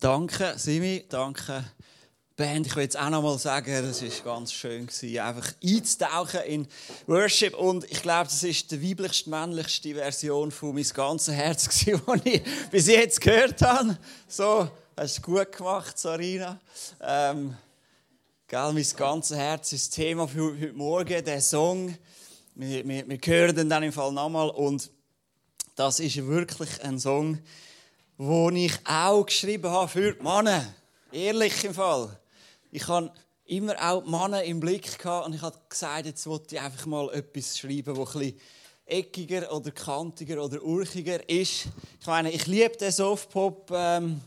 danke Simi, danke Band. Ich will jetzt auch noch mal sagen, es ist ganz schön gewesen, einfach einzutauchen in Worship und ich glaube, das ist die weiblichste, männlichste Version von meinem ganzen Herz gewesen, die ich bis jetzt gehört habe. So, hast du gut gemacht, Sarina. Ähm, gell, mein ganzes Herz ist das Thema für heute Morgen, der Song. Wir, wir, wir hören den dann im Fall nochmal und das ist wirklich ein Song, den ich auch geschrieben habe für die Männer. Ehrlich im Fall. Ich habe immer auch die Männer im Blick gehabt und ich habe gesagt, jetzt wollte ich einfach mal etwas schreiben, das bisschen eckiger oder kantiger oder urchiger ist. Ich meine, ich liebe den Softpop, ähm,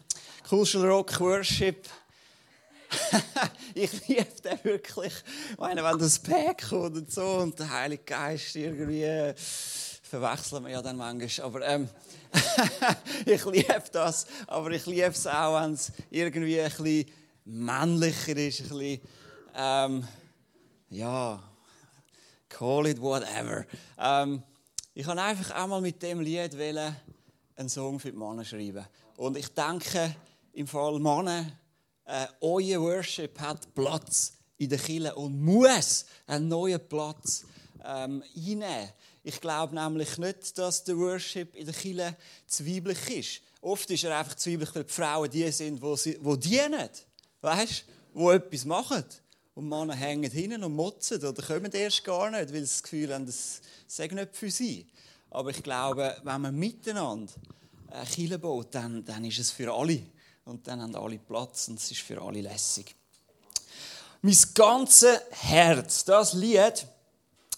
Cultural Rock, Worship. ich liebe den wirklich. Ich meine, wenn das Pack kommt und so und der Heilige Geist irgendwie verwechseln wir ja dann manchmal. Aber ähm, ich liebe das. Aber ich liebe es auch, wenn es irgendwie ein bisschen männlicher ist, ein bisschen, ähm, ja, call it whatever. Ähm, ich kann einfach einmal mit dem Lied wählen, einen Song für die Männer schreiben. Und ich denke, im Fall Männer, äh, euer Worship hat Platz in der Kirche und muss einen neuen Platz ähm, einnehmen. Ich glaube nämlich nicht, dass der Worship in der Kirche zweiblich ist. Oft ist er einfach zweiblich, weil die Frauen die sind, die, sie, die dienen. Weißt? Die etwas machen. Und Männer hängen hinten und motzen oder kommen erst gar nicht, weil sie das Gefühl haben, das sei nicht für sie. Aber ich glaube, wenn man miteinander eine Kirche baut, dann, dann ist es für alle. Und dann haben alle Platz und es ist für alle lässig. Mein ganzes Herz, das Lied,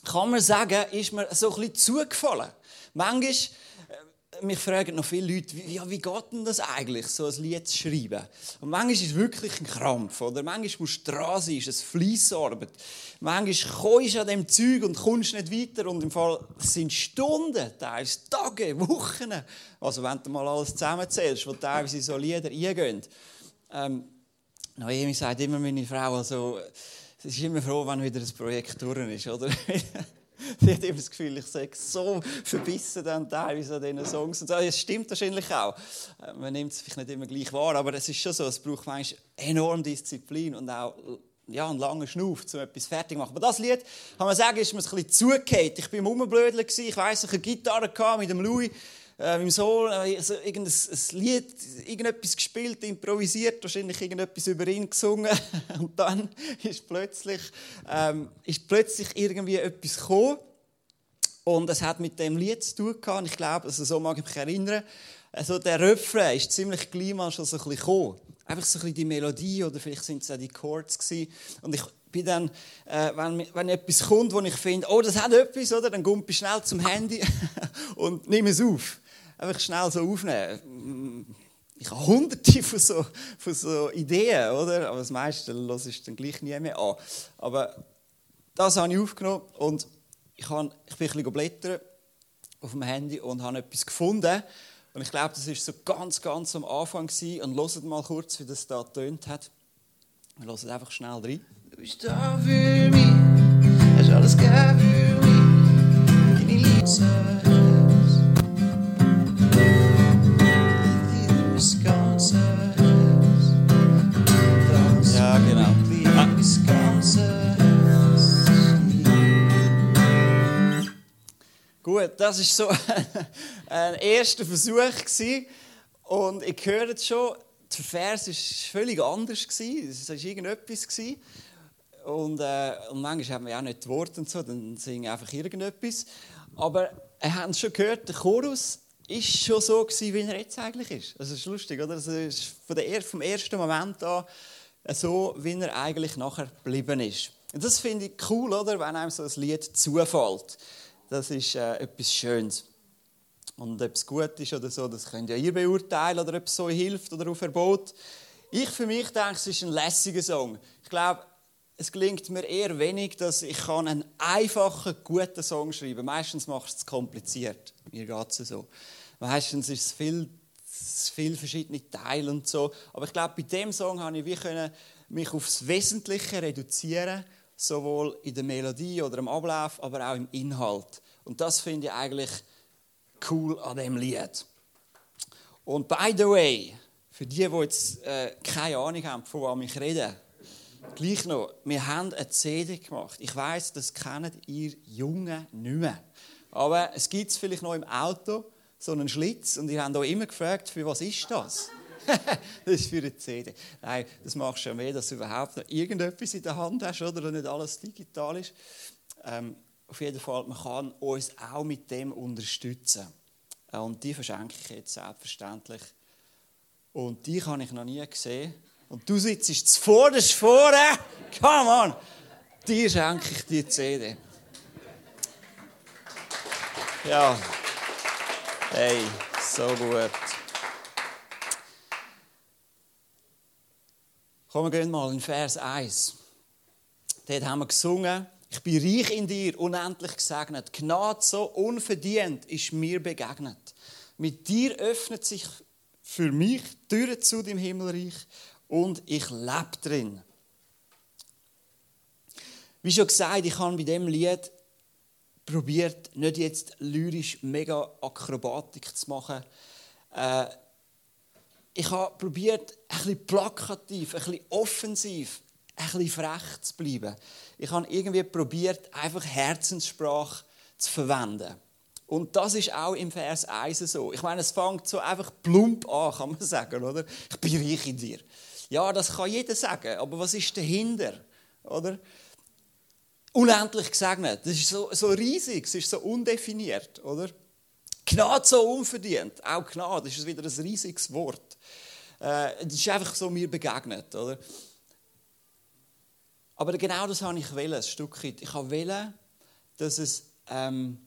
kann man sagen, ist mir so ein bisschen zugefallen. Manchmal, äh, mich fragen noch viele Leute, wie, wie geht denn das eigentlich, so ein Lied zu schreiben? Und manchmal ist es wirklich ein Krampf, oder? Manchmal musst du dran sein, ist es Fleissarbeit. Manchmal kommst du an dem Zeug und kommst nicht weiter und im Fall sind Stunden, teilweise Tage, Wochen. Also wenn du mal alles zusammenzählst, wo teilweise so Lieder eingehen. Ähm, Noemi sagt immer meine Frau, also, Sie ist immer froh, wenn wieder das Projekt durch ist, oder? Sie hat immer das Gefühl, ich sage so verbissen dann teilweise an diesen Songs. Und das stimmt wahrscheinlich auch. Äh, man nimmt es vielleicht nicht immer gleich wahr, aber es ist schon so, es braucht manchmal enorm Disziplin und auch ja, einen langen Schnuff, um etwas fertig zu machen. Aber das Lied, kann man sagen, ist mir ein bisschen zugehört. Ich war Rumblödeln, ich weiss, ich hatte eine Gitarre mit dem Louis äh, im Soul äh, also irgendein ein Lied, irgendetwas gespielt, improvisiert, wahrscheinlich irgendetwas über ihn gesungen. Und dann ist plötzlich, ähm, ist plötzlich irgendwie etwas gekommen. Und es hat mit dem Lied zu tun gehabt. Ich glaube, also so mag ich mich erinnern. Also der Refrain ist ziemlich gleich mal schon so ein bisschen gekommen. Einfach so ein bisschen die Melodie oder vielleicht sind es auch die Chords gewesen. Und ich bin dann, äh, wenn, wenn etwas kommt, wo ich finde, oh, das hat etwas, oder, dann komme ich schnell zum Handy und nehme es auf einfach schnell so aufnehmen. Ich habe hunderte von so, von so Ideen, oder? Aber das meiste lasse ich dann gleich nie mehr an. Aber das habe ich aufgenommen und ich, habe, ich bin ein bisschen blättern auf dem Handy und habe etwas gefunden. Und ich glaube, das war so ganz, ganz am Anfang. Gewesen. Und hört mal kurz, wie das da tönt hat. Wir hören einfach schnell rein. Du bist da für mich, hast alles gegeben für mich, deine Liebe. Gut, das war so ein erster Versuch. Und ich höre jetzt schon, der Vers war völlig anders. Es war irgendetwas. Und, äh, und manchmal haben wir auch nicht die Worte und so, dann singen einfach irgendetwas. Aber ihr habt es schon gehört, der Chorus ist schon so gewesen, wie er jetzt eigentlich ist. Also, das ist lustig, oder? Also, es ist von der, vom ersten Moment an so, wie er eigentlich nachher geblieben ist. Und das finde ich cool, oder? Wenn einem so ein Lied zufällt. Das ist äh, etwas Schönes. Und ob es gut ist oder so, das könnt ja ihr beurteilen, oder ob es so hilft oder auf Verbot. Ich für mich denke, es ist ein lässiger Song. Ich glaube, es gelingt mir eher wenig, dass ich einen einfachen, guten Song schreiben kann. Meistens mache ich es kompliziert. Mir geht es so. Meistens ist es viel, viel verschiedene Teile und so. Aber ich glaube, bei dem Song habe ich wie können mich aufs Wesentliche reduzieren, sowohl in der Melodie oder im Ablauf, aber auch im Inhalt. Und das finde ich eigentlich cool an dem Lied. Und by the way, Für die, die jetzt äh, keine Ahnung haben, von was ich rede, gleich noch, wir haben eine CD gemacht. Ich weiß, das kennt ihr Jungen nicht mehr. Aber es gibt vielleicht noch im Auto, so einen Schlitz. Und ihr habt auch immer gefragt, für was ist das? das ist für eine CD. Nein, das machst du ja mehr, dass du überhaupt noch irgendetwas in der Hand hast, oder? Und nicht alles digital ist. Ähm, auf jeden Fall, man kann uns auch mit dem unterstützen. Äh, und die verschenke ich jetzt selbstverständlich. Und die habe ich noch nie gesehen. Und du sitzt zuvorderst vorne. Come on! Dir schenke ich die CD. Ja. Hey, so gut. Kommen wir mal in Vers 1. Dort haben wir gesungen, ich bin reich in dir, unendlich gesegnet. Gnade so unverdient ist mir begegnet. Mit dir öffnet sich für mich Türen zu dem Himmelreich und ich lebe drin. Wie schon gesagt, ich habe bei dem Lied probiert, nicht jetzt lyrisch mega Akrobatik zu machen. Äh, ich habe probiert, ein plakativ, ein offensiv, ein frech zu bleiben. Ich habe irgendwie probiert, einfach Herzenssprache zu verwenden. Und das ist auch im Vers 1 so. Ich meine, es fängt so einfach plump an, kann man sagen, oder? Ich bin reich in dir. Ja, das kann jeder sagen, aber was ist dahinter, oder? Unendlich gesegnet. Das ist so, so riesig, es ist so undefiniert, oder? Gnade so unverdient. Auch Gnade ist wieder ein riesiges Wort. Äh, das ist einfach so mir begegnet, oder? Aber genau das habe ich wollen, ein Stück weit. Ich wollte, dass es ähm,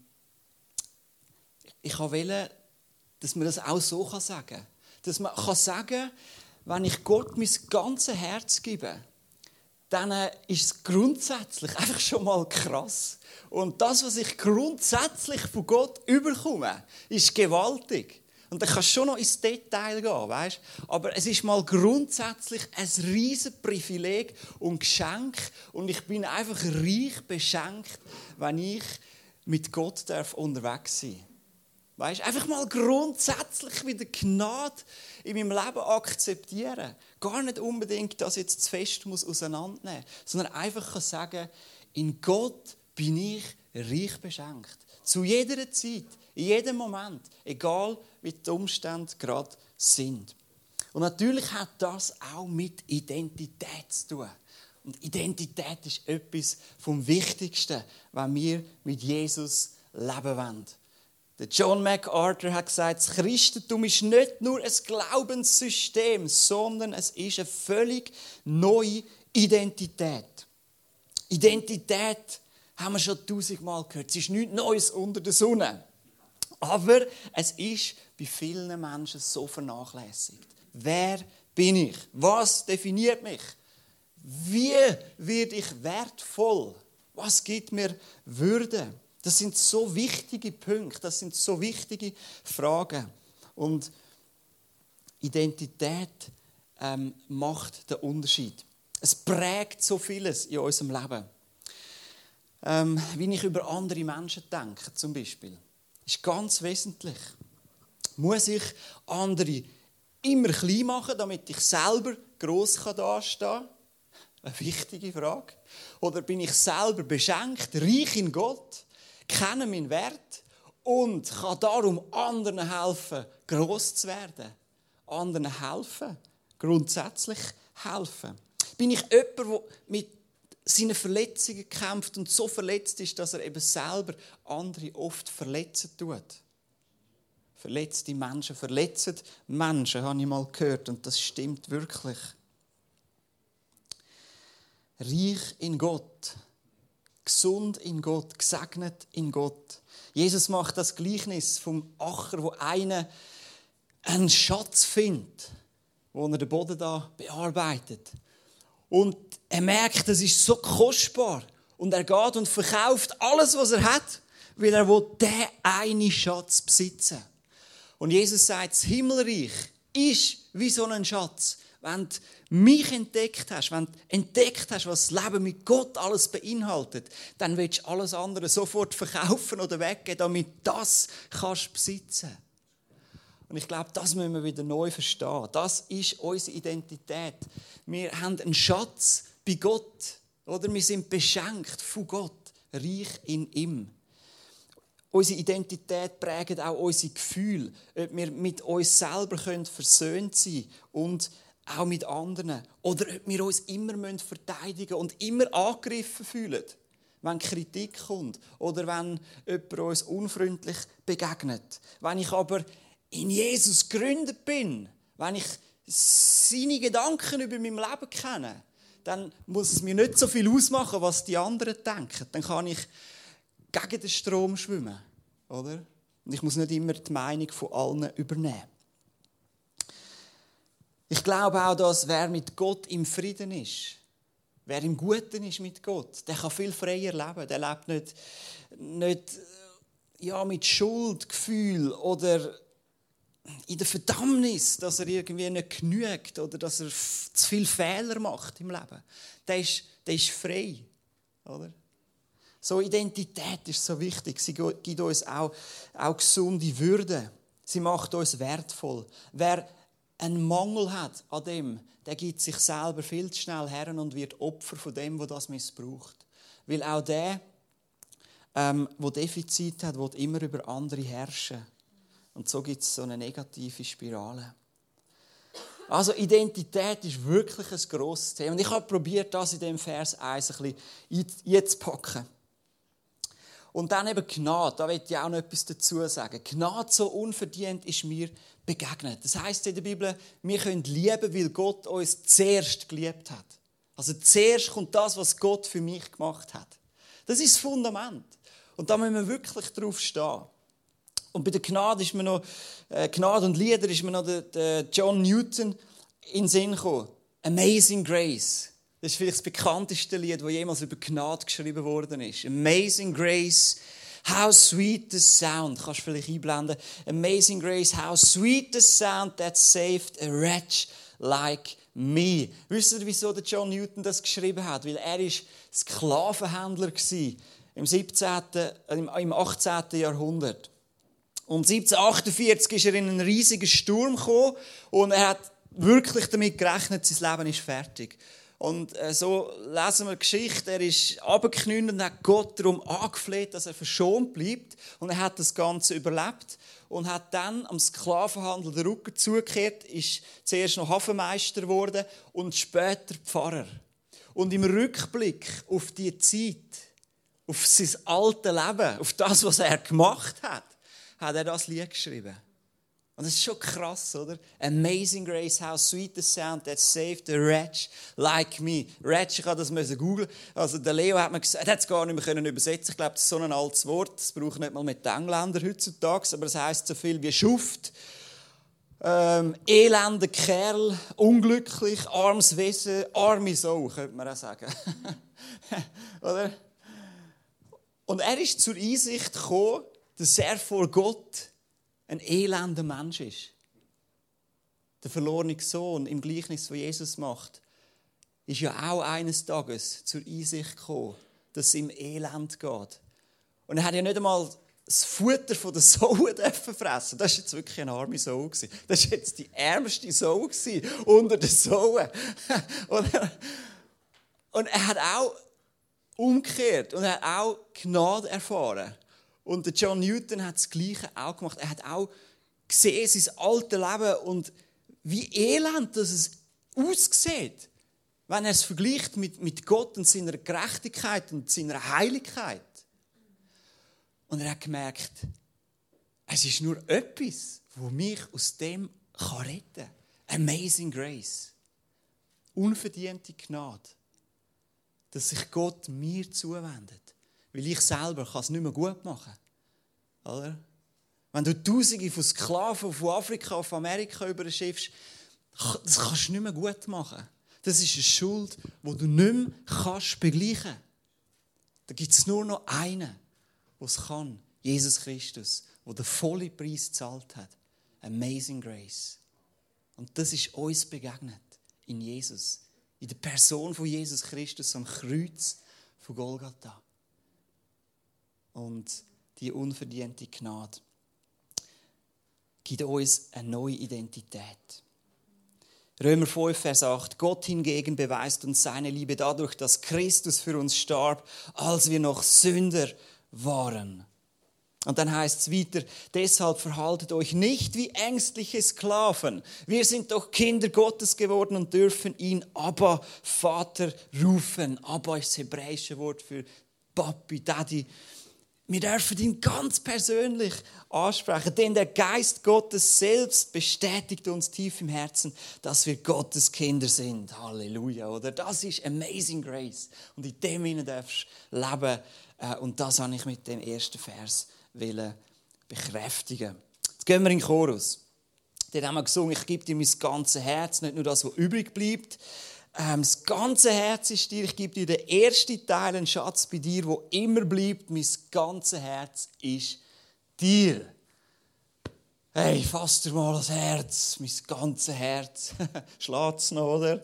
ich wollte, dass man das auch so sagen kann. Dass man kann sagen wenn ich Gott mein ganzes Herz gebe, dann ist es grundsätzlich einfach schon mal krass. Und das, was ich grundsätzlich von Gott überkomme, ist gewaltig. Und dann kannst du schon noch ins Detail gehen, weißt? Aber es ist mal grundsätzlich ein riesen Privileg und Geschenk. Und ich bin einfach reich beschenkt, wenn ich mit Gott darf unterwegs sein darf. Weißt, einfach mal grundsätzlich wieder Gnade in meinem Leben akzeptieren. Gar nicht unbedingt das jetzt zu fest muss auseinandernehmen, sondern einfach sagen, in Gott bin ich reich beschenkt. Zu jeder Zeit, in jedem Moment, egal wie die Umstände gerade sind. Und natürlich hat das auch mit Identität zu tun. Und Identität ist etwas vom Wichtigsten, wenn wir mit Jesus leben wollen. Der John MacArthur hat gesagt, das Christentum ist nicht nur ein Glaubenssystem, sondern es ist eine völlig neue Identität. Identität haben wir schon tausendmal gehört. Es ist nichts Neues unter der Sonne. Aber es ist bei vielen Menschen so vernachlässigt. Wer bin ich? Was definiert mich? Wie werde ich wertvoll? Was gibt mir Würde? Das sind so wichtige Punkte, das sind so wichtige Fragen. Und Identität ähm, macht den Unterschied. Es prägt so vieles in unserem Leben. Ähm, wie ich über andere Menschen denke, zum Beispiel, ist ganz wesentlich. Muss ich andere immer klein machen, damit ich selber gross dastehen kann? Eine wichtige Frage. Oder bin ich selber beschenkt, reich in Gott? Kenne meinen Wert und kann darum anderen helfen, groß zu werden. Anderen helfen, grundsätzlich helfen. Bin ich jemand, der mit seinen Verletzungen kämpft und so verletzt ist, dass er eben selber andere oft verletzen tut? Verletzte Menschen verletzen Menschen, habe ich mal gehört, und das stimmt wirklich. Reich in Gott gesund in Gott, gesegnet in Gott. Jesus macht das Gleichnis vom Acher, wo einer einen Schatz findet, wo er den Boden da bearbeitet. Und er merkt, das ist so kostbar. Und er geht und verkauft alles, was er hat, weil er will den einen Schatz besitzen. Und Jesus sagt, das Himmelreich ist wie so ein Schatz wenn du mich entdeckt hast, wenn du entdeckt hast, was das Leben mit Gott alles beinhaltet, dann willst du alles andere sofort verkaufen oder weggeben, damit das kannst besitzen. Und ich glaube, das müssen wir wieder neu verstehen. Das ist unsere Identität. Wir haben einen Schatz bei Gott. Oder wir sind beschenkt von Gott, reich in ihm. Unsere Identität prägt auch unsere Gefühle, ob wir mit uns selber versöhnt sein können und auch mit anderen. Oder ob wir uns immer verteidigen und immer angegriffen fühlen, wenn Kritik kommt oder wenn jemand uns unfreundlich begegnet. Wenn ich aber in Jesus gegründet bin, wenn ich seine Gedanken über mein Leben kenne, dann muss es mir nicht so viel ausmachen, was die anderen denken. Dann kann ich gegen den Strom schwimmen, oder? Und ich muss nicht immer die Meinung von allen übernehmen. Ich glaube auch, dass wer mit Gott im Frieden ist, wer im Guten ist mit Gott, der kann viel freier leben. Der lebt nicht, nicht ja, mit Schuldgefühl oder in der Verdammnis, dass er irgendwie nicht genügt oder dass er zu viele Fehler macht im Leben. Der ist, der ist frei. Oder? So Identität ist so wichtig. Sie gibt uns auch, auch gesunde Würde. Sie macht uns wertvoll. Wer einen Mangel hat an dem, der gibt sich selber viel zu schnell her und wird Opfer von dem, wo das missbraucht. Weil auch der, ähm, wo Defizit hat, will immer über andere herrschen. Und so gibt es so eine negative Spirale. Also Identität ist wirklich ein grosses Thema. Und ich habe probiert, das in dem Vers 1 ein bisschen einzupacken. Und dann eben Gnade, da will ich auch noch etwas dazu sagen. Gnade so unverdient ist mir begegnet. Das heißt in der Bibel, wir können lieben, weil Gott uns zuerst geliebt hat. Also zuerst kommt das, was Gott für mich gemacht hat. Das ist das Fundament. Und da müssen wir wirklich drauf stehen. Und bei der Gnade ist mir noch, äh, Gnade und Lieder ist mir noch der, der John Newton in den Sinn gekommen. Amazing Grace. Das ist vielleicht das bekannteste Lied, das jemals über Gnade geschrieben worden ist. Amazing Grace, how sweet the sound. Kannst du vielleicht einblenden. Amazing Grace, how sweet the sound that saved a wretch like me. Wisst ihr, wieso John Newton das geschrieben hat? Weil er ist Sklavenhändler im 17., im 18. Jahrhundert. Und 1748 ist er in einen riesigen Sturm gekommen und er hat wirklich damit gerechnet, sein Leben ist fertig. Und äh, so lesen wir Geschichte. Er ist abgeknüllt und hat Gott darum angefleht, dass er verschont bleibt. Und er hat das Ganze überlebt und hat dann am Sklavenhandel den Rücken zugekehrt, ist zuerst noch Hafenmeister geworden und später Pfarrer. Und im Rückblick auf die Zeit, auf sein alte Leben, auf das, was er gemacht hat, hat er das Lied geschrieben. Und das ist schon krass, oder? Amazing Grace, how sweet the sound that saved a wretch like me. Wretch, ich habe das müssen googeln. Also der Leo hat mir gesagt, er hat es gar nicht mehr können übersetzen. Ich glaube, das ist so ein altes Wort. Das braucht nicht mal mit den Engländern heutzutage, aber es heißt so viel wie Schuft. Ähm, elender Kerl, unglücklich, armes Wesen, arme Sau, könnte man auch sagen. oder? Und er ist zur Einsicht gekommen, dass er vor Gott ein elender Mensch ist. Der verlorene Sohn im Gleichnis, das Jesus macht, ist ja auch eines Tages zur Einsicht gekommen, dass es ihm elend geht. Und er hat ja nicht einmal das Futter von der Sau fressen. Das war jetzt wirklich eine arme Sau. Das war jetzt die ärmste Sau unter den Sauen. Und er hat auch umgekehrt und er hat auch Gnade erfahren. Und John Newton hat das Gleiche auch gemacht. Er hat auch gesehen, sein altes Leben und wie elend das es aussieht, wenn er es vergleicht mit, mit Gott und seiner Gerechtigkeit und seiner Heiligkeit. Und er hat gemerkt, es ist nur etwas, wo mich aus dem kann retten kann. Amazing Grace. Unverdiente Gnade. Dass sich Gott mir zuwendet. Weil ich selber kann es nicht mehr gut machen. Oder? Wenn du Tausende von Sklaven von Afrika auf Amerika überschiffst, das kannst du nicht mehr gut machen. Das ist eine Schuld, die du nicht mehr kannst begleichen kannst. Da gibt es nur noch einen, der es kann. Jesus Christus, der den vollen Preis gezahlt hat. Amazing Grace. Und das ist uns begegnet in Jesus. In der Person von Jesus Christus am Kreuz von Golgatha und die unverdiente Gnade. gibt uns eine neue Identität. Römer 5, Vers 8. Gott hingegen beweist uns seine Liebe dadurch, dass Christus für uns starb, als wir noch Sünder waren. Und dann heißt es weiter, deshalb verhaltet euch nicht wie ängstliche Sklaven. Wir sind doch Kinder Gottes geworden und dürfen ihn Abba, Vater rufen. Abba ist das hebräische Wort für Papi, Daddy. Wir dürfen ihn ganz persönlich ansprechen, denn der Geist Gottes selbst bestätigt uns tief im Herzen, dass wir Gottes Kinder sind. Halleluja, oder? Das ist Amazing Grace. Und in dem Sinne darfst du leben. Äh, und das habe ich mit dem ersten Vers bekräftigen. Jetzt gehen wir in den Chorus. Dort haben wir gesungen, ich gebe dir mein ganzes Herz, nicht nur das, was übrig bleibt, ähm, das ganze Herz ist dir. Ich gebe dir den ersten Teil, einen Schatz bei dir, wo immer bleibt. Mein ganzes Herz ist dir. Hey, fass dir mal das Herz, mein ganzes Herz. Schlägt noch, oder?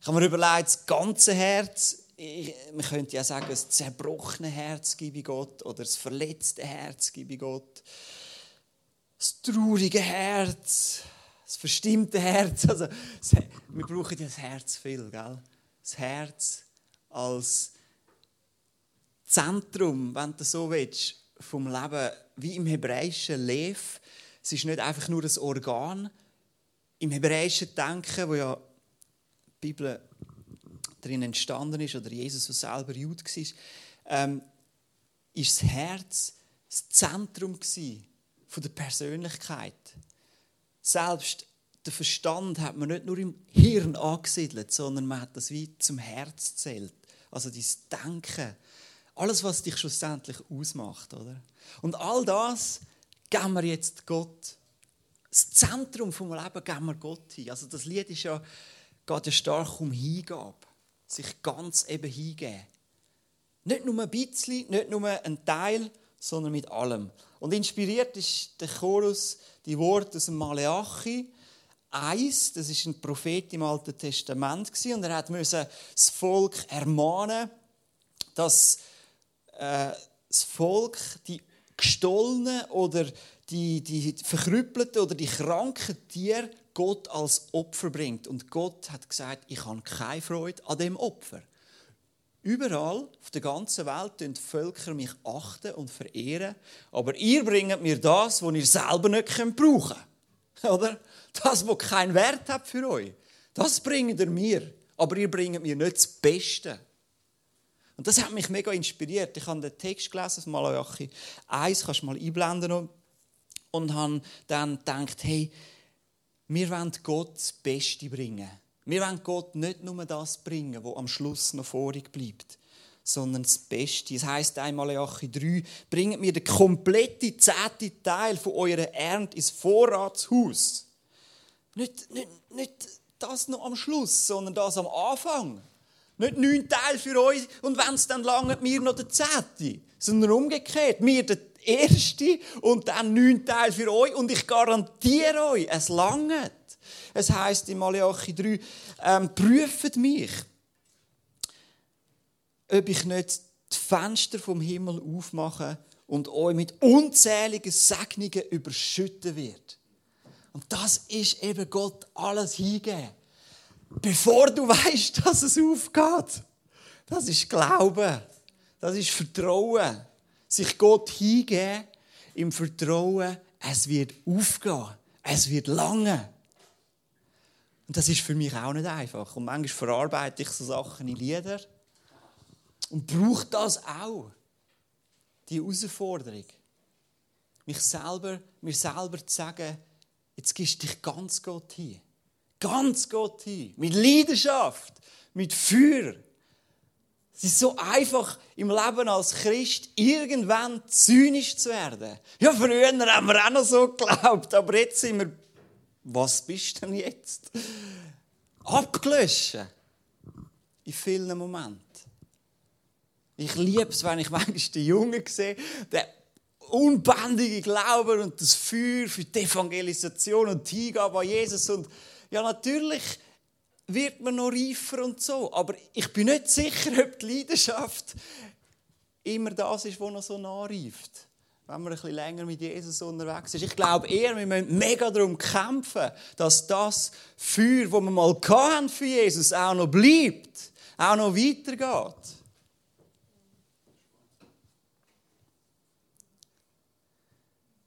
Ich habe mir überlegt, das ganze Herz, ich, man könnte ja sagen, das zerbrochene Herz gebe ich Gott oder das verletzte Herz gebe ich Gott. Das traurige Herz, das verstimmte Herz. Also, wir brauchen ja das Herz viel, gell? Das Herz als Zentrum, wenn du so willst, vom Leben, wie im hebräischen Lev. Es ist nicht einfach nur das Organ. Im hebräischen Denken, wo ja die Bibel drin entstanden ist, oder Jesus, der selber Jude war, ähm, ist das Herz das Zentrum der Persönlichkeit. Selbst der Verstand hat man nicht nur im Hirn angesiedelt, sondern man hat das wie zum Herz zählt. Also dieses Denken. Alles, was dich schlussendlich ausmacht. Oder? Und all das geben wir jetzt Gott. Das Zentrum vom Leben geben wir Gott hin. Also das Lied ist ja, geht ja stark um Hingabe. Sich ganz eben hingeben. Nicht nur ein bisschen, nicht nur ein Teil, sondern mit allem. Und inspiriert ist der Chorus die Worte aus dem Maleachi 1, das ist ein Prophet im Alten Testament und er musste das Volk ermahnen, dass äh, das Volk die gestohlenen oder die, die verkrüppelten oder die kranken Tiere Gott als Opfer bringt. Und Gott hat gesagt, ich habe keine Freude an dem Opfer. Überall auf der ganzen Welt tun die Völker mich achten und verehren, aber ihr bringt mir das, was ihr selber nicht brauchen könnt. Oder? Das, was keinen Wert hat für euch. Das bringt ihr mir, aber ihr bringt mir nicht das Beste. Und das hat mich mega inspiriert. Ich habe den Text gelesen von Malachi 1, kannst du mal einblenden und habe dann gedacht, hey, wir wollen Gott das Beste bringen. Wir wollen Gott nicht nur das bringen, was am Schluss noch vorig bleibt, sondern das Beste. Es heisst einmal Malachi 3, bringt mir den kompletten zehnten Teil von eurer Ernte ins Vorratshaus. Nicht, nicht, nicht das noch am Schluss, sondern das am Anfang. Nicht neun Teil für euch und wenn es dann lange mir noch der zehnte, sondern umgekehrt. Mir der erste und dann neun Teil für euch und ich garantiere euch, es langt. Es heißt in Malachi 3, ähm, prüft mich, ob ich nicht die Fenster vom Himmel aufmache und euch mit unzähligen Segnungen überschütten wird. Und das ist eben Gott alles hingeben. Bevor du weißt, dass es aufgeht. Das ist Glaube. Das ist Vertrauen. Sich Gott hingeben im Vertrauen, es wird aufgehen. Es wird lange. Und das ist für mich auch nicht einfach. Und manchmal verarbeite ich so Sachen in Lieder und brauche das auch. Die Herausforderung. Mich selber, mir selber zu sagen, jetzt gibst du dich ganz Gott hin. Ganz Gott hin. Mit Leidenschaft, mit Feuer. Es ist so einfach im Leben als Christ irgendwann zynisch zu werden. Ja, früher haben wir auch noch so geglaubt, aber jetzt sind wir was bist du denn jetzt? Abgelöscht. In vielen Momenten. Ich liebe es, wenn ich manchmal den Jungen sehe, der unbändige Glauben und das Feuer für die Evangelisation und die Hingabe an Jesus. Und ja, natürlich wird man noch reifer und so, aber ich bin nicht sicher, ob die Leidenschaft immer das ist, was noch so nachreift. Wenn man ein bisschen länger mit Jesus unterwegs ist. Ich glaube eher, wir müssen mega darum kämpfen, dass das Feuer, das wir mal hatten für Jesus, auch noch bleibt, auch noch weitergeht.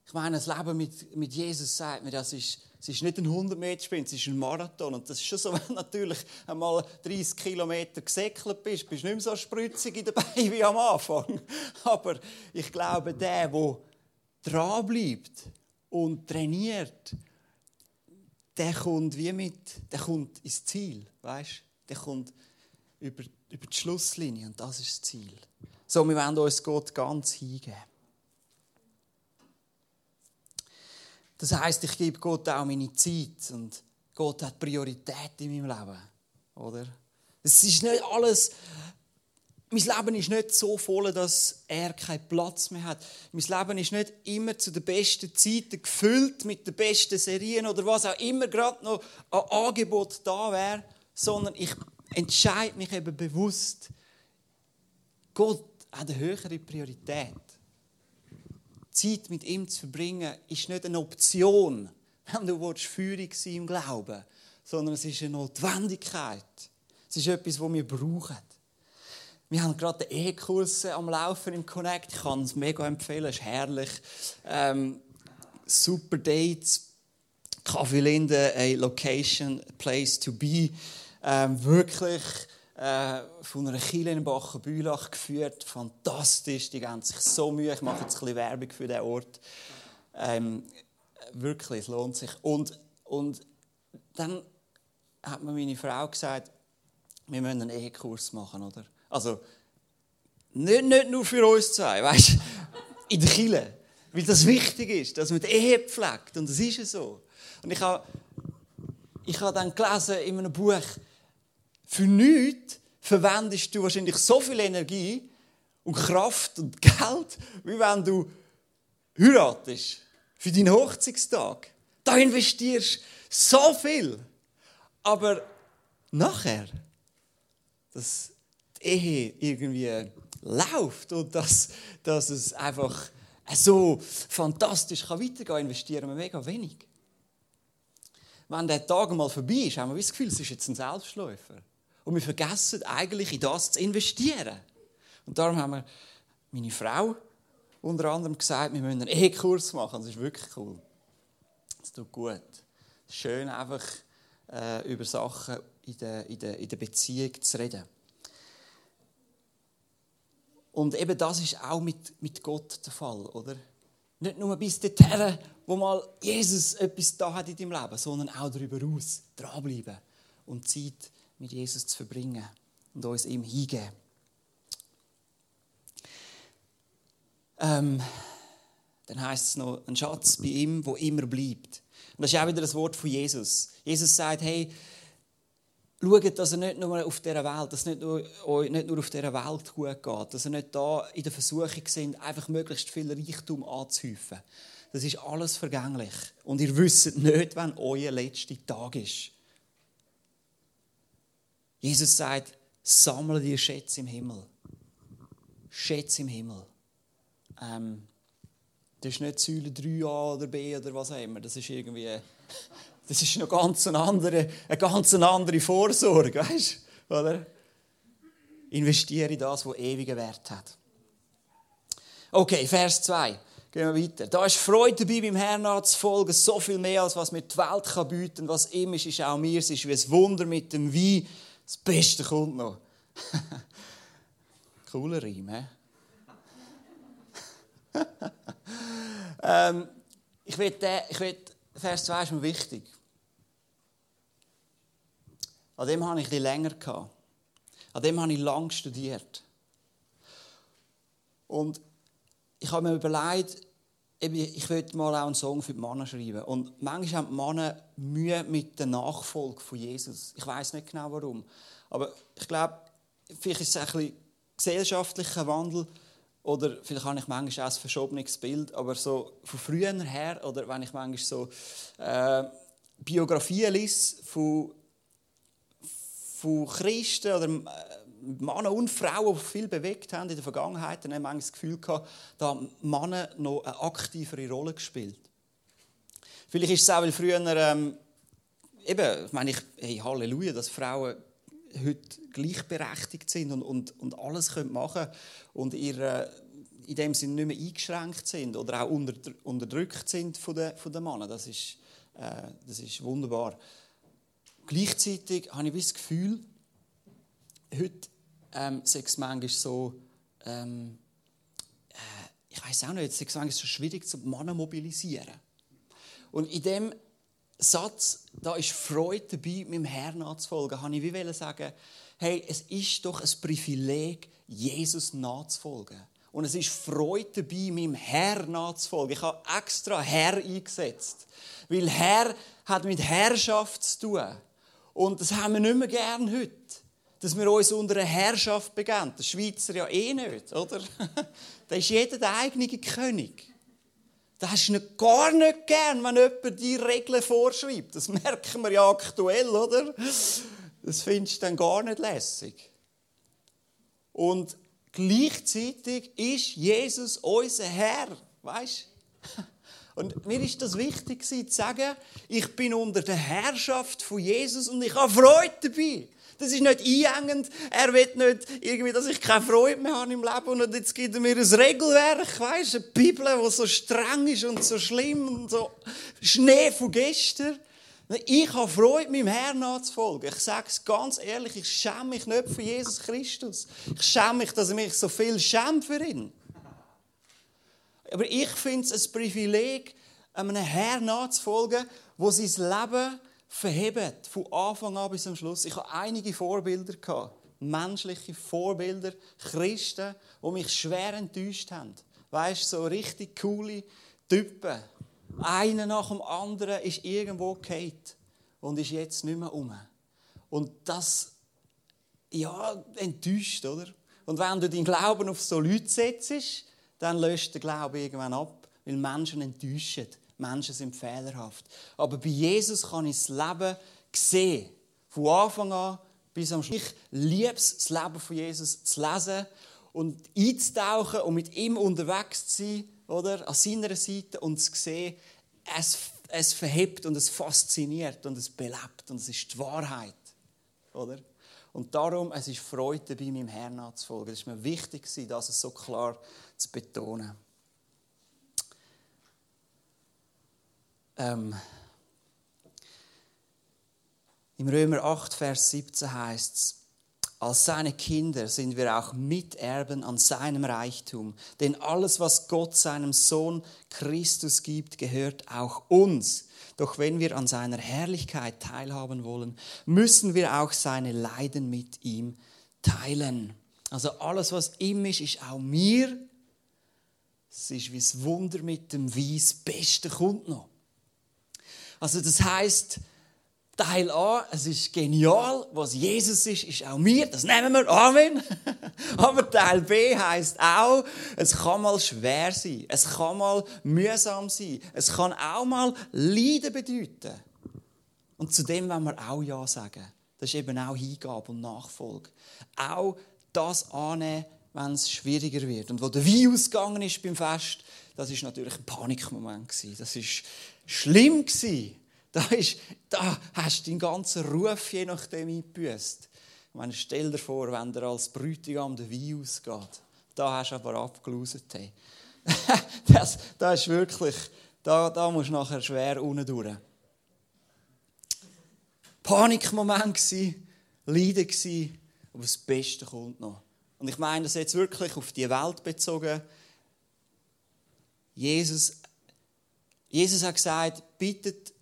Ich meine, das Leben mit, mit Jesus sagt mir, das ist, es ist nicht ein 100-Meter-Sprint, es ist ein Marathon. Und das ist schon so, wenn du natürlich einmal 30 Kilometer gesäckelt bist, bist du nicht mehr so spritzig dabei wie am Anfang. Aber ich glaube, der, der dranbleibt und trainiert, der kommt wie mit, der kommt ins Ziel, weißt? Der kommt über, über die Schlusslinie und das ist das Ziel. So, wir wollen uns Gott ganz hingeben. Das heißt, ich gebe Gott auch meine Zeit und Gott hat Priorität in meinem Leben, oder? Es ist nicht alles. Mein Leben ist nicht so voll, dass er keinen Platz mehr hat. Mein Leben ist nicht immer zu den besten Zeiten gefüllt mit den besten Serien oder was auch immer gerade noch an Angebot da wäre, sondern ich entscheide mich eben bewusst. Gott hat eine höhere Priorität. Zeit mit ihm zu verbringen, ist nicht eine Option, wenn du Führung sein im Glauben, sondern es ist eine Notwendigkeit. Es ist etwas, das wir brauchen. Wir haben gerade den E-Kurs am Laufen im Connect. Ich kann es mega empfehlen, es ist herrlich. Ähm, super Dates. Kaffee Linde, a location, a place to be. Ähm, wirklich äh, von einer Kirche in Bachenbülach geführt. Fantastisch, die geben sich so Mühe. Ich mache jetzt ein bisschen Werbung für den Ort. Ähm, wirklich, es lohnt sich. Und, und dann hat mir meine Frau gesagt, wir müssen einen Ehekurs machen, oder? Also, nicht, nicht nur für uns zwei, weißt du, in der Kirche. Weil das wichtig ist, dass man die Ehe pflegt. Und das ist ja so. Und ich habe, ich habe dann gelesen in einem Buch, für nichts verwendest du wahrscheinlich so viel Energie und Kraft und Geld, wie wenn du heiratest für deinen Hochzeitstag. Da investierst du so viel. Aber nachher, dass die Ehe irgendwie läuft und dass, dass es einfach so fantastisch kann weitergehen kann, investieren wir mega wenig. Wenn der Tag mal vorbei ist, haben wir das Gefühl, es ist jetzt ein Selbstläufer. Und wir vergessen eigentlich in das zu investieren. Und darum haben wir meine Frau unter anderem gesagt, wir müssen einen E-Kurs machen. Das ist wirklich cool. Das tut gut. Schön einfach äh, über Sachen in der, in, der, in der Beziehung zu reden. Und eben das ist auch mit, mit Gott der Fall, oder? Nicht nur bis dorthin, wo mal Jesus etwas da hat in deinem Leben, sondern auch darüber hinaus dranbleiben und Zeit mit Jesus zu verbringen und uns ihm hingeben. Ähm, dann heißt es noch, ein Schatz bei ihm, wo immer bleibt. Und das ist auch wieder das Wort von Jesus. Jesus sagt, hey, schaut, dass er nicht nur auf dieser Welt, dass nicht nur, nicht nur auf dieser Welt gut geht, dass er nicht da in der Versuchung sind, einfach möglichst viel Reichtum anzuhäufen. Das ist alles vergänglich. Und ihr wisst nicht, wann euer letzter Tag ist. Jesus sagt, sammle dir Schätze im Himmel. Schätze im Himmel. Ähm, das ist nicht Säule 3a oder b oder was auch immer. Das ist irgendwie, das ist noch ganz eine andere, eine ganz andere Vorsorge, weißt? Oder? Investiere in das, was ewigen Wert hat. Okay, Vers 2. Gehen wir weiter. Da ist Freude dabei, beim Herrn nachzufolgen. So viel mehr, als was mir die Welt kann bieten kann. Was ihm ist, ist auch mir. Es ist wie ein Wunder mit dem Wein das Beste kommt noch. Cooler Reim, hä? ähm, ich will, ich will, Vers 2 ist mir wichtig. An dem habe ich ein länger gehabt. An dem habe ich lang studiert. Und ich habe mir überlegt, ich würde mal auch einen Song für die Männer schreiben. Und manchmal haben die Männer Mühe mit der Nachfolge von Jesus. Ich weiß nicht genau warum. Aber ich glaube, vielleicht ist es ein bisschen gesellschaftlicher Wandel. Oder vielleicht habe ich manchmal auch ein verschobenes Bild. Aber so von früher her, oder wenn ich manchmal so äh, Biografien lese von, von Christen oder Männer und Frauen, die viel bewegt haben in der Vergangenheit, dann haben das Gefühl gehabt, da Männer noch eine aktivere Rolle gespielt. Vielleicht ist es auch, weil früher, ähm, eben, ich meine, ich, hey, Halleluja, dass Frauen heute gleichberechtigt sind und, und, und alles können machen und ihre, in dem Sinne nicht mehr eingeschränkt sind oder auch unter, unterdrückt sind von den, von den Männern. Das ist, äh, das ist wunderbar. Gleichzeitig habe ich das Gefühl, heute ähm, ist es manchmal so, ähm, äh, ich weiß auch nicht, es ist manchmal so schwierig, zu Männer mobilisieren. Und in dem Satz, da ist Freude dabei, meinem Herrn nachzufolgen, habe ich wie sagen, hey, es ist doch ein Privileg, Jesus nachzufolgen. Und es ist Freude dabei, meinem Herr nachzufolgen. Ich habe extra Herr eingesetzt. Weil Herr hat mit Herrschaft zu tun. Und das haben wir nicht mehr gern heute. Dass wir uns unter eine Herrschaft begeben. Der Schweizer ja eh nicht, oder? da ist jeder der eigene König. Das hast du gar nicht gern, wenn jemand die Regeln vorschreibt. Das merken wir ja aktuell, oder? Das findest du dann gar nicht lässig. Und gleichzeitig ist Jesus unser Herr. Weißt Und mir ist das wichtig zu sagen, ich bin unter der Herrschaft von Jesus und ich habe Freude dabei. Das ist nicht einengend. Er will nicht irgendwie, dass ich keine Freude mehr habe im Leben und jetzt gibt er mir ein Regelwerk, weißt, eine Bibel, die so streng ist und so schlimm und so Schnee von gestern. Ich habe Freude, meinem Herrn nachzufolgen. Ich sage es ganz ehrlich, ich schäme mich nicht für Jesus Christus. Ich schäme mich, dass er mich so viel schämt für ihn. Aber ich finde es ein Privileg, einem Herrn nachzufolgen, wo sein Leben verhebt, von Anfang an bis zum Schluss. Ich hatte einige Vorbilder, gehabt, menschliche Vorbilder, Christen, die mich schwer enttäuscht haben. Weißt du, so richtig coole Typen. Einer nach dem anderen ist irgendwo gekehrt und ist jetzt nicht mehr um. Und das, ja, enttäuscht, oder? Und wenn du deinen Glauben auf so Leute setzt, dann löst der Glaube irgendwann ab, weil Menschen enttäuschen. Menschen sind fehlerhaft. Aber bei Jesus kann ich das Leben sehen. Von Anfang an bis am Schluss. Ich liebe es, das Leben von Jesus zu lesen und einzutauchen und mit ihm unterwegs zu sein, oder? An seiner Seite und zu sehen, es, es verhebt und es fasziniert und es belebt und es ist die Wahrheit, oder? Und darum, es ist Freude dabei, meinem Herrn nachzufolgen. Es ist mir wichtig, das so klar zu betonen. Ähm, Im Römer 8, Vers 17 heißt es, als seine Kinder sind wir auch Miterben an seinem Reichtum. Denn alles, was Gott seinem Sohn Christus gibt, gehört auch uns. Doch wenn wir an seiner Herrlichkeit teilhaben wollen, müssen wir auch seine Leiden mit ihm teilen. Also alles, was ihm ist, ist auch mir. Es ist wie das Wunder mit dem das Beste kommt noch. Also das heißt, Teil A, es ist genial, was Jesus ist, ist auch mir, das nehmen wir, Amen. Aber Teil B heißt auch, es kann mal schwer sein, es kann mal mühsam sein, es kann auch mal Leiden bedeuten. Und zu dem wollen wir auch Ja sagen. Das ist eben auch Hingabe und Nachfolge. Auch das annehmen, wenn es schwieriger wird. Und wo der Wein ausgegangen ist beim Fest, das ist natürlich ein Panikmoment Das ist schlimm Da, ist, da hast du deinen ganzen Ruf je nachdem eingebüßt. Meine, stell dir vor, wenn dir als Bräutigam der Wein ausgeht. Da hast du aber abgeloset. Hey. das, das ist wirklich, da, da musst du nachher schwer unten durch. Panikmoment gsi, Leiden gsi, aber das Beste kommt noch. Und ich meine das jetzt wirklich auf die Welt bezogen. Jesus, Jesus hat gesagt, bittet,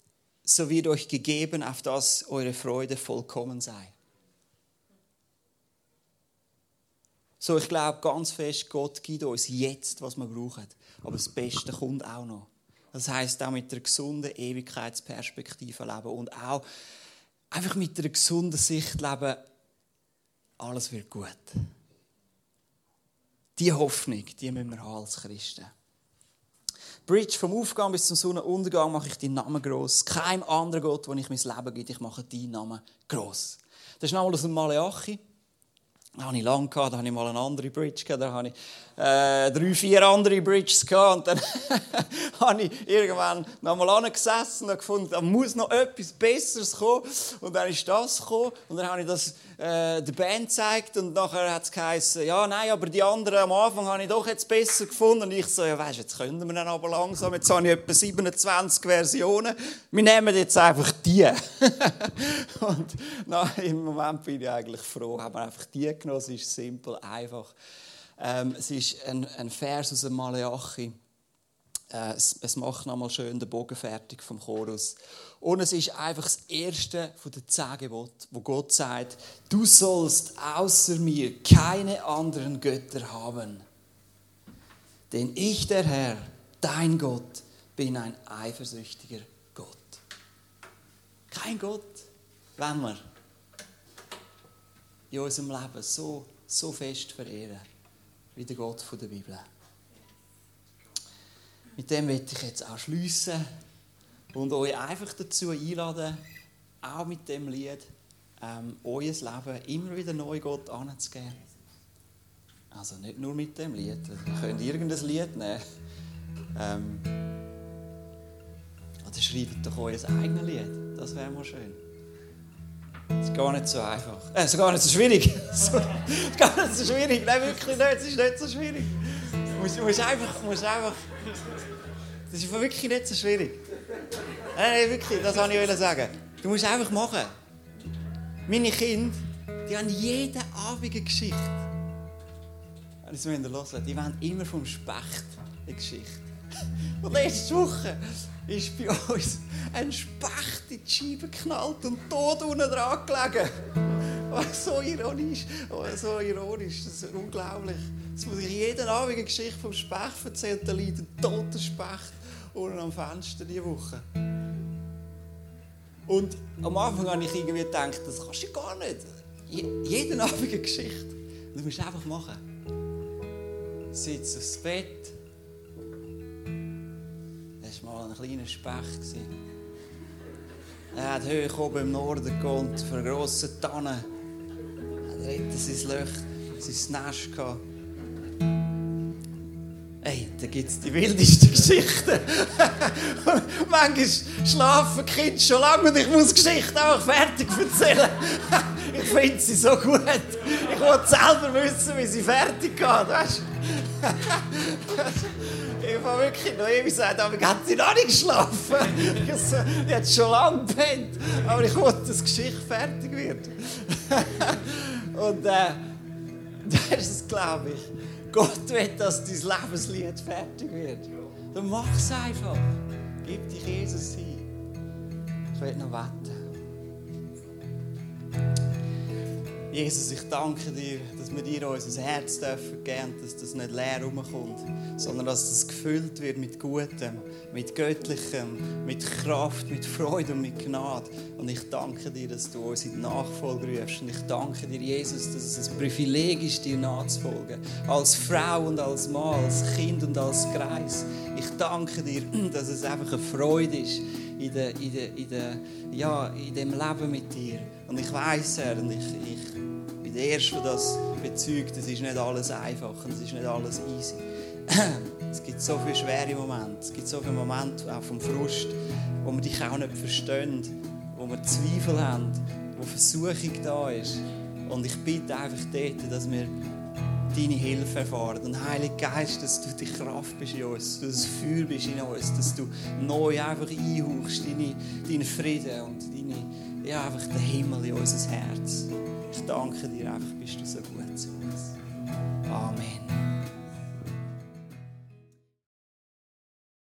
so wird euch gegeben, auf dass eure Freude vollkommen sei. So, ich glaube ganz fest, Gott gibt uns jetzt, was wir brauchen. Aber das Beste kommt auch noch. Das heißt auch mit der gesunden Ewigkeitsperspektive leben und auch einfach mit der gesunden Sicht leben, alles wird gut. Die Hoffnung, die müssen wir haben als Christen. Bridge vom Aufgang bis zum Sonnenuntergang mache ich deinen Namen groß. Kein anderer Gott, wo ich mein Leben gebe, ich mache deinen Namen groß. Das ist nochmal aus dem Malachi. Das habe ich gehabt, da habe ich mal eine andere Bridge da habe ich äh, drei, vier andere Bridges und dann habe ich irgendwann noch mal angesessen und gefunden, da muss noch etwas Besseres kommen und dann ist das gekommen und dann habe ich das äh, der Band gezeigt und nachher hat es geheißen, ja, nein, aber die anderen am Anfang habe ich doch jetzt besser gefunden und ich so, ja, weißt, jetzt können wir dann aber langsam, jetzt habe ich etwa 27 Versionen, wir nehmen jetzt einfach die. und na, im Moment bin ich eigentlich froh, haben wir einfach die genommen, es ist simpel, einfach. Ähm, es ist ein, ein Vers aus dem Malachi. Äh, es, es, macht nochmal schön den Bogen fertig vom Chorus. Und es ist einfach das erste von den zehn Geboten, wo Gott sagt, du sollst außer mir keine anderen Götter haben. Denn ich, der Herr, dein Gott, bin ein eifersüchtiger Gott. Kein Gott, wenn wir in unserem Leben so, so fest verehren wie der Gott der Bibel. Mit dem möchte ich jetzt auch schließen und euch einfach dazu einladen, auch mit dem Lied ähm, euer Leben immer wieder neu Gott anzugeben. Also nicht nur mit dem Lied. Ihr könnt irgendein Lied nehmen. Ähm, oder schreibt doch euer eigenes Lied. Das wäre mal schön. Das ist gar nicht so einfach. Äh, ist gar nicht so schwierig. das ist gar nicht so schwierig. Nein, wirklich nicht. Es ist nicht so schwierig. Du musst, musst einfach, musst einfach... Das ist wirklich nicht so schwierig. Nein, wirklich, das wollte ich sagen. Du musst einfach machen. Meine Kinder, die haben jeden Abend eine Geschichte. Das müsst ihr hören. Die wollen immer vom Specht eine Geschichte. Und letzte Woche ist bei uns ein Specht in die Scheibe geknallt und tot unten dran gelegen. So ironisch, so ironisch, das ist unglaublich. Jetzt muss ich jeden Abend eine Geschichte vom Specht erzählen, da liegt ein toter Specht unten am Fenster diese Woche. Und am Anfang habe ich irgendwie gedacht, das kannst du gar nicht. jeden Abend eine Geschichte. Das musst du einfach machen. Sitz aufs Bett, ein kleiner Specht. Er hat hoch oben im Norden gewohnt, für eine grosse Tanne. Er hatte sein Loch, sein Nest. Hey, da gibt es die wildesten Geschichten. Manchmal schlafen Kinder schon lange und ich muss die Geschichte auch fertig erzählen. ich finde sie so gut. Ich will selber wissen, wie sie fertig geht. Weißt? Ich habe wirklich noch ewig gesagt, aber hat sie noch nicht geschlafen. Die hat schon lange gepennt. Aber ich wollte, dass die Geschichte fertig wird. Und äh, das ist es, glaube ich. Gott will, dass dein Lebenslied fertig wird. Dann mach es einfach. Gib dich Jesus hin. Ich will noch wetten. Jesus, ich danke dir, dass wir dir unser Herz dürfen geben, dass das nicht leer rumkommt, sondern dass es gefüllt wird mit Gutem, mit Göttlichem, mit Kraft, mit Freude und mit Gnade. Und ich danke dir, dass du uns in die Nachfolge rufst. Und ich danke dir, Jesus, dass es ein Privileg ist, dir nachzufolgen. Als Frau und als Mann, als Kind und als Kreis. Ich danke dir, dass es einfach eine Freude ist in, der, in, der, in, der, ja, in dem Leben mit dir. Und ich weiß, Herr, und ich, ich bin der Erste, der das bezeugt, es ist nicht alles einfach und es ist nicht alles easy. Es gibt so viele schwere Momente, es gibt so viele Momente auch vom Frust, wo wir dich auch nicht verstehen, wo wir Zweifel haben, wo Versuchung da ist. Und ich bitte einfach dort, dass wir deine Hilfe erfahren. Und Heiliger Geist, dass du die Kraft bist in uns, dass du das Feuer bist in uns, dass du neu einfach einhauchst, deinen deine Frieden und deine, ja, einfach den Himmel in unser Herz. Ich danke dir einfach, bist du so gut zu uns. Amen.